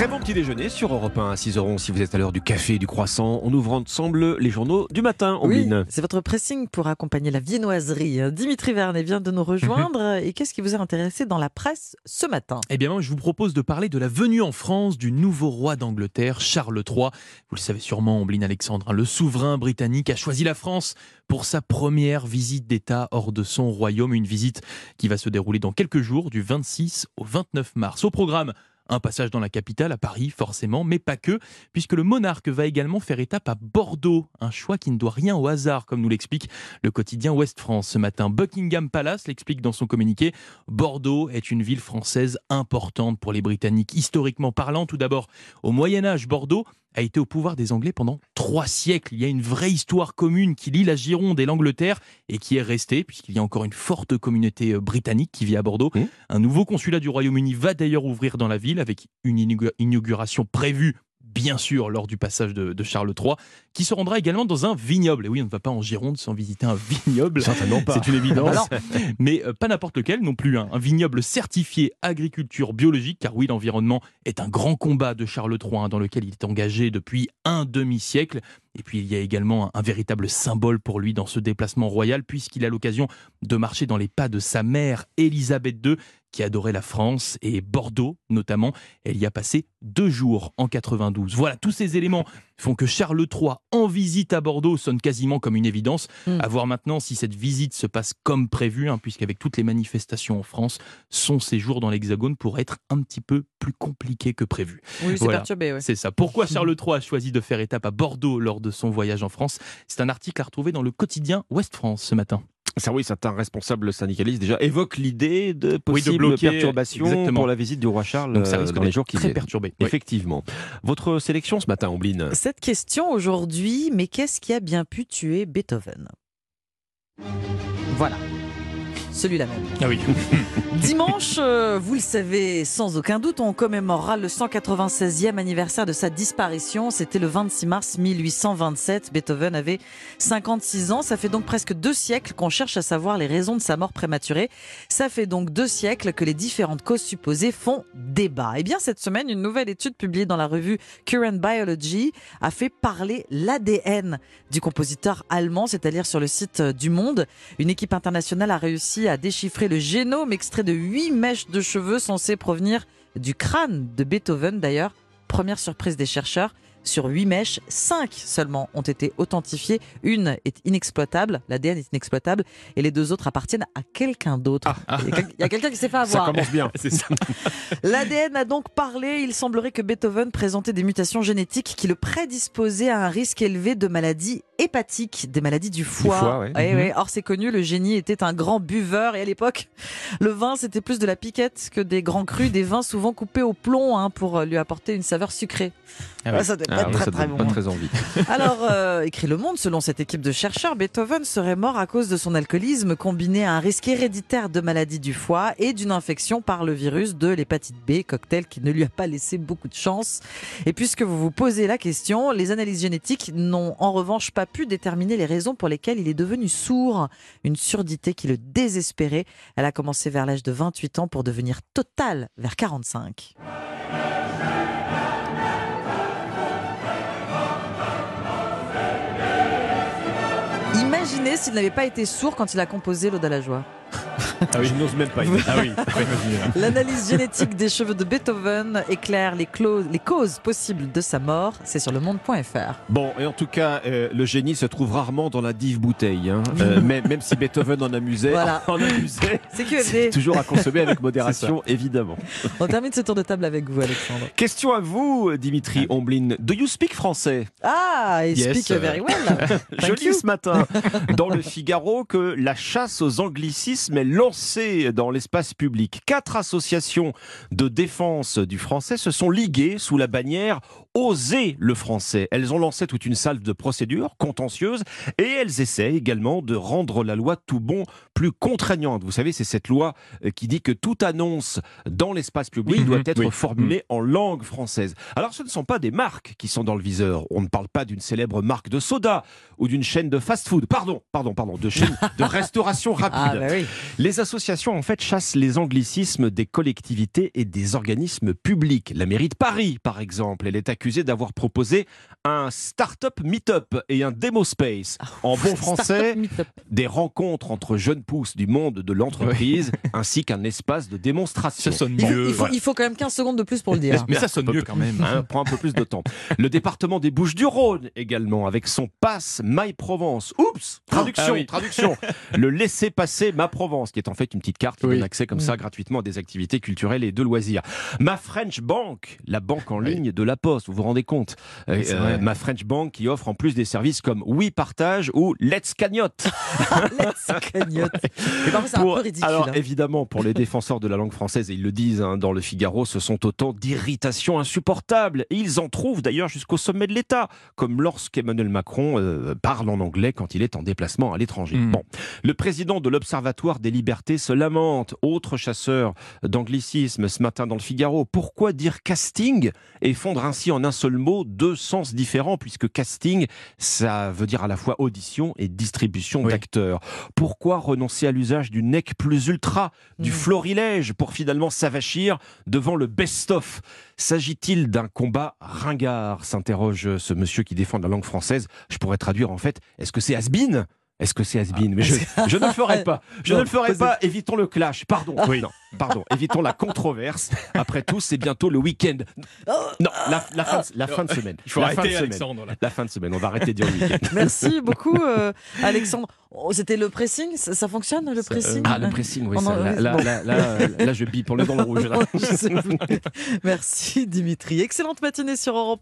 Très bon petit déjeuner sur Europe 1 à 6h11 si vous êtes à l'heure du café et du croissant. On ouvre ensemble les journaux du matin. Oui, c'est votre pressing pour accompagner la viennoiserie. Dimitri Vernet vient de nous rejoindre. Et qu'est-ce qui vous a intéressé dans la presse ce matin? Eh bien, moi, je vous propose de parler de la venue en France du nouveau roi d'Angleterre, Charles III. Vous le savez sûrement, Ombline Alexandre, le souverain britannique a choisi la France pour sa première visite d'État hors de son royaume. Une visite qui va se dérouler dans quelques jours, du 26 au 29 mars. Au programme, un passage dans la capitale, à Paris, forcément, mais pas que, puisque le monarque va également faire étape à Bordeaux. Un choix qui ne doit rien au hasard, comme nous l'explique le quotidien Ouest France ce matin. Buckingham Palace l'explique dans son communiqué. Bordeaux est une ville française importante pour les Britanniques. Historiquement parlant, tout d'abord, au Moyen-Âge, Bordeaux a été au pouvoir des Anglais pendant trois siècles. Il y a une vraie histoire commune qui lie la Gironde et l'Angleterre et qui est restée, puisqu'il y a encore une forte communauté euh, britannique qui vit à Bordeaux. Mmh. Un nouveau consulat du Royaume-Uni va d'ailleurs ouvrir dans la ville avec une inaugura- inauguration prévue. Bien sûr, lors du passage de, de Charles III, qui se rendra également dans un vignoble. Et oui, on ne va pas en Gironde sans visiter un vignoble. Certainement pas. C'est une évidence. Alors Mais euh, pas n'importe lequel non plus. hein. Un vignoble certifié agriculture biologique, car oui, l'environnement est un grand combat de Charles III hein, dans lequel il est engagé depuis un demi-siècle. Et puis il y a également un, un véritable symbole pour lui dans ce déplacement royal, puisqu'il a l'occasion de marcher dans les pas de sa mère, Élisabeth II, qui adorait la France et Bordeaux notamment. Elle y a passé deux jours en 92. Voilà, tous ces éléments font que Charles III en visite à Bordeaux sonne quasiment comme une évidence. Mm. À voir maintenant si cette visite se passe comme prévu, hein, puisqu'avec toutes les manifestations en France, son séjour dans l'Hexagone pourrait être un petit peu plus compliqué que prévu. Oui, c'est Voilà. perturbé. ouais. C'est ça. Pourquoi Charles III a choisi de faire étape à Bordeaux lors de son voyage en France? C'est un article à retrouver dans le quotidien Ouest France ce matin. Ça oui, certains responsables syndicalistes déjà évoquent l'idée de Oui, de possibles bloquer, perturbations exactement. pour la visite du roi Charles Donc ça risque dans les jours qui très viennent. perturbé. Oui. Effectivement. Votre sélection ce matin, Ombline Cette question aujourd'hui, mais qu'est-ce qui a bien pu tuer Beethoven? Voilà. Celui-là même. Ah oui. Dimanche, euh, vous le savez sans aucun doute, on commémorera le 196e anniversaire de sa disparition. C'était le 26 mars 1827. Beethoven avait 56 ans. Ça fait donc presque deux siècles qu'on cherche à savoir les raisons de sa mort prématurée. Ça fait donc deux siècles que les différentes causes supposées font débat. Et bien cette semaine, une nouvelle étude publiée dans la revue Current Biology a fait parler l'ADN du compositeur allemand, c'est-à-dire sur le site du Monde. Une équipe internationale a réussi à déchiffrer le génome extrait de huit mèches de cheveux censées provenir du crâne de Beethoven d'ailleurs. Première surprise des chercheurs. Sur huit mèches, cinq seulement ont été authentifiées. Une est inexploitable, l'ADN est inexploitable, et les deux autres appartiennent à quelqu'un d'autre. Il y a quel- il y a quelqu'un qui s'est fait Ça avoir. commence bien. C'est ça. L'ADN a donc parlé. Il semblerait que Beethoven présentait des mutations génétiques qui le prédisposaient à un risque élevé de maladies hépatiques, des maladies du foie. foie, ouais. Eh Mhm. ouais. Or, c'est connu, le génie était un grand buveur. Et à l'époque, le vin, c'était plus de la piquette que des grands crus, des vins souvent coupés au plomb hein, pour lui apporter une saveur sucrée. Ah. Ça Ah ça très, bon. pas très envie. Alors, euh, écrit Le Monde, selon cette équipe de chercheurs, Beethoven serait mort à cause de son alcoolisme combiné à un risque héréditaire de maladie du foie et d'une infection par le virus de l'hépatite B, cocktail qui ne lui a pas laissé beaucoup de chance. Et puisque vous vous posez la question, les analyses génétiques n'ont en revanche pas pu déterminer les raisons pour lesquelles il est devenu sourd. Une surdité qui le désespérait. Elle a commencé vers l'âge de 28 ans pour devenir totale vers 45. S'il n'avait pas été sourd quand il a composé à la joie. Je n'ose même pas. Ah oui, imaginer, là. L'analyse génétique des cheveux de Beethoven éclaire les, causes possibles de sa mort. C'est sur le monde.fr. Bon, et en tout cas, euh, le génie se trouve rarement dans la dive bouteille. hein. Euh, même, même si Beethoven en amusait, Voilà. en amusait. C'est toujours à consommer avec modération, évidemment. On termine ce tour de table avec vous, Alexandre. Question à vous, Dimitri Omblin. Do you speak français? Ah, il Yes, speak very well. Lis you. ce matin dans le Figaro que la chasse aux anglicismes est lancée dans l'espace public. Quatre associations de défense du français se sont liguées sous la bannière Oser le français. Elles ont lancé toute une salve de procédures contentieuses et elles essaient également de rendre la loi tout bon plus contraignante. Vous savez, c'est cette loi euh, qui dit que toute annonce dans l'espace public Oui, doit mhm, être oui. formulée en langue française. Alors ce ne sont pas des marques qui sont dans le viseur. On ne parle pas d'une célèbre marque de soda ou d'une chaîne de fast-food. Pardon, pardon, pardon, de chaîne de restauration rapide. Ah, bah. Les Les associations, en fait, chassent les anglicismes des collectivités et des organismes publics. La mairie de Paris, par exemple, elle est accusée d'avoir proposé un start-up meet-up et un demo space. En bon français, des rencontres entre jeunes pousses du monde de l'entreprise, ainsi qu'un espace de démonstration. Ça sonne Il, mieux. il faut, il faut quand même 15 secondes de plus pour le dire. Mais ça sonne mieux quand même. Hein, prend un peu plus de temps. Le département des Bouches-du-Rhône également, avec son passe My Provence. Oups Traduction, Ah oui. traduction. Le laisser-passer Ma Provence, qui est en fait une petite carte qui Oui. donne accès comme ça gratuitement à des activités culturelles et de loisirs. Ma French Bank, la banque en Oui. ligne de la Poste, vous vous rendez compte Euh, euh. Ma French Bank qui offre en plus des services comme Oui Partage ou Let's Cagnotte. Let's cagnotte. Un peu ridicule. Alors hein. évidemment, pour les défenseurs de la langue française, et ils le disent hein, dans le Figaro, ce sont autant d'irritations insupportables. Et ils en trouvent d'ailleurs jusqu'au sommet de l'État, comme lorsqu'Emmanuel Macron euh, parle en anglais quand il est en déplacement à l'étranger. Mm. Bon, le président de l'Observatoire des libertés se lamente, autre chasseur d'anglicisme ce matin dans le Figaro. Pourquoi dire casting et fondre ainsi en un seul mot deux sens différents, puisque casting, ça veut dire à la fois audition et distribution Oui. d'acteurs. Pourquoi renoncer à l'usage du nec plus ultra, du Mm. florilège, pour finalement s'avachir devant le best-of? S'agit-il d'un combat ringard? s'interroge ce monsieur qui défend la langue française. Je pourrais traduire en fait, est-ce que c'est has-been? Est-ce que c'est has-been Mais je, je ne le ferai pas. Je Non, ne le ferai pas. Évitons le clash. Pardon. Oui. Non, pardon. Évitons la controverse. Après tout, c'est bientôt le week-end. Oh, Non, la, la fin, de, la fin de semaine. Il faut la fin de arrêter, semaine. Alexandre. là. La fin de semaine. On va arrêter de dire le week-end. Merci beaucoup, euh, Alexandre. Oh, C'était le pressing? Ça, ça fonctionne, le Ça, pressing? Ah, le pressing, oui. On ça, en- là, là, euh, je bip. On est dans le rouge. Merci, Dimitri. Excellente matinée sur Europe 1.